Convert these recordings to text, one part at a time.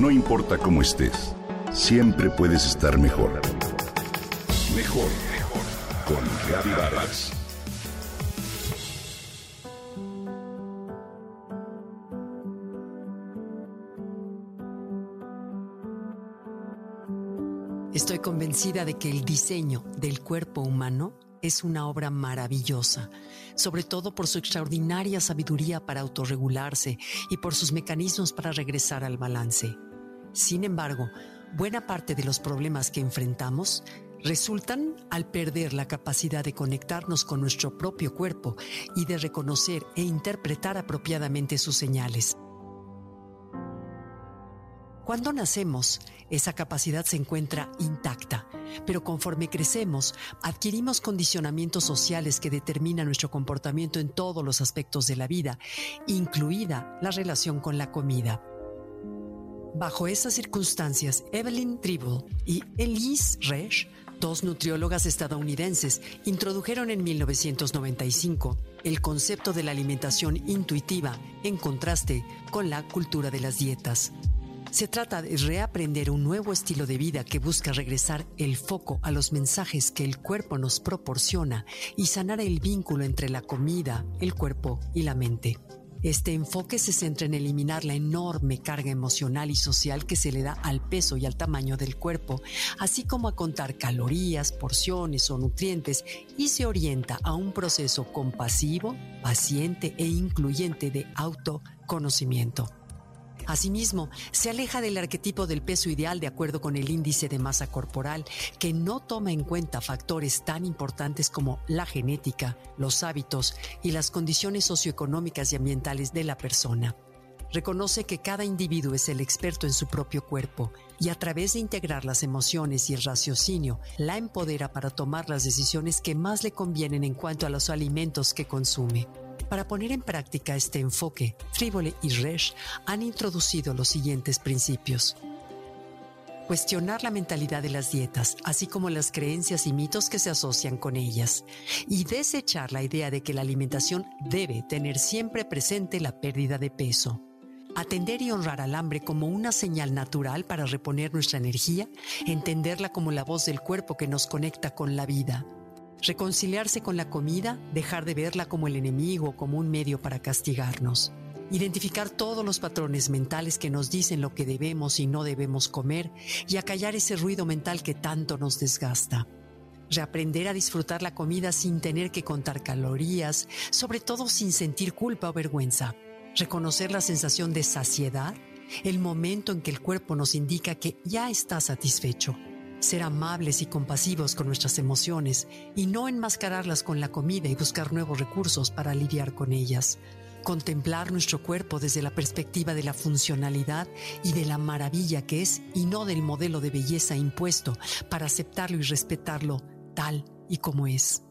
No importa cómo estés, siempre puedes estar mejor. Mejor, mejor. Con Vargas. Estoy convencida de que el diseño del cuerpo humano es una obra maravillosa, sobre todo por su extraordinaria sabiduría para autorregularse y por sus mecanismos para regresar al balance. Sin embargo, buena parte de los problemas que enfrentamos resultan al perder la capacidad de conectarnos con nuestro propio cuerpo y de reconocer e interpretar apropiadamente sus señales. Cuando nacemos, esa capacidad se encuentra intacta, pero conforme crecemos, adquirimos condicionamientos sociales que determinan nuestro comportamiento en todos los aspectos de la vida, incluida la relación con la comida. Bajo esas circunstancias, Evelyn Tribble y Elise Resch, dos nutriólogas estadounidenses, introdujeron en 1995 el concepto de la alimentación intuitiva en contraste con la cultura de las dietas. Se trata de reaprender un nuevo estilo de vida que busca regresar el foco a los mensajes que el cuerpo nos proporciona y sanar el vínculo entre la comida, el cuerpo y la mente. Este enfoque se centra en eliminar la enorme carga emocional y social que se le da al peso y al tamaño del cuerpo, así como a contar calorías, porciones o nutrientes, y se orienta a un proceso compasivo, paciente e incluyente de autoconocimiento. Asimismo, se aleja del arquetipo del peso ideal de acuerdo con el índice de masa corporal, que no toma en cuenta factores tan importantes como la genética, los hábitos y las condiciones socioeconómicas y ambientales de la persona. Reconoce que cada individuo es el experto en su propio cuerpo y a través de integrar las emociones y el raciocinio, la empodera para tomar las decisiones que más le convienen en cuanto a los alimentos que consume. Para poner en práctica este enfoque, Frivole y Resch han introducido los siguientes principios. Cuestionar la mentalidad de las dietas, así como las creencias y mitos que se asocian con ellas, y desechar la idea de que la alimentación debe tener siempre presente la pérdida de peso. Atender y honrar al hambre como una señal natural para reponer nuestra energía, entenderla como la voz del cuerpo que nos conecta con la vida reconciliarse con la comida, dejar de verla como el enemigo o como un medio para castigarnos, identificar todos los patrones mentales que nos dicen lo que debemos y no debemos comer y acallar ese ruido mental que tanto nos desgasta. Reaprender a disfrutar la comida sin tener que contar calorías, sobre todo sin sentir culpa o vergüenza. Reconocer la sensación de saciedad, el momento en que el cuerpo nos indica que ya está satisfecho ser amables y compasivos con nuestras emociones y no enmascararlas con la comida y buscar nuevos recursos para lidiar con ellas. Contemplar nuestro cuerpo desde la perspectiva de la funcionalidad y de la maravilla que es y no del modelo de belleza impuesto para aceptarlo y respetarlo tal y como es.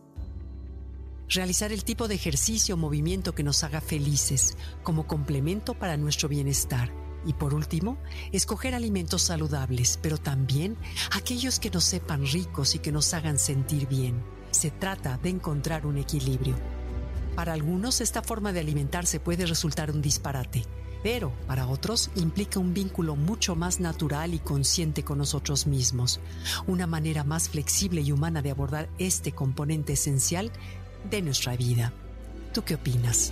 Realizar el tipo de ejercicio o movimiento que nos haga felices como complemento para nuestro bienestar y por último, escoger alimentos saludables, pero también aquellos que nos sepan ricos y que nos hagan sentir bien. Se trata de encontrar un equilibrio. Para algunos esta forma de alimentarse puede resultar un disparate, pero para otros implica un vínculo mucho más natural y consciente con nosotros mismos, una manera más flexible y humana de abordar este componente esencial de nuestra vida. ¿Tú qué opinas?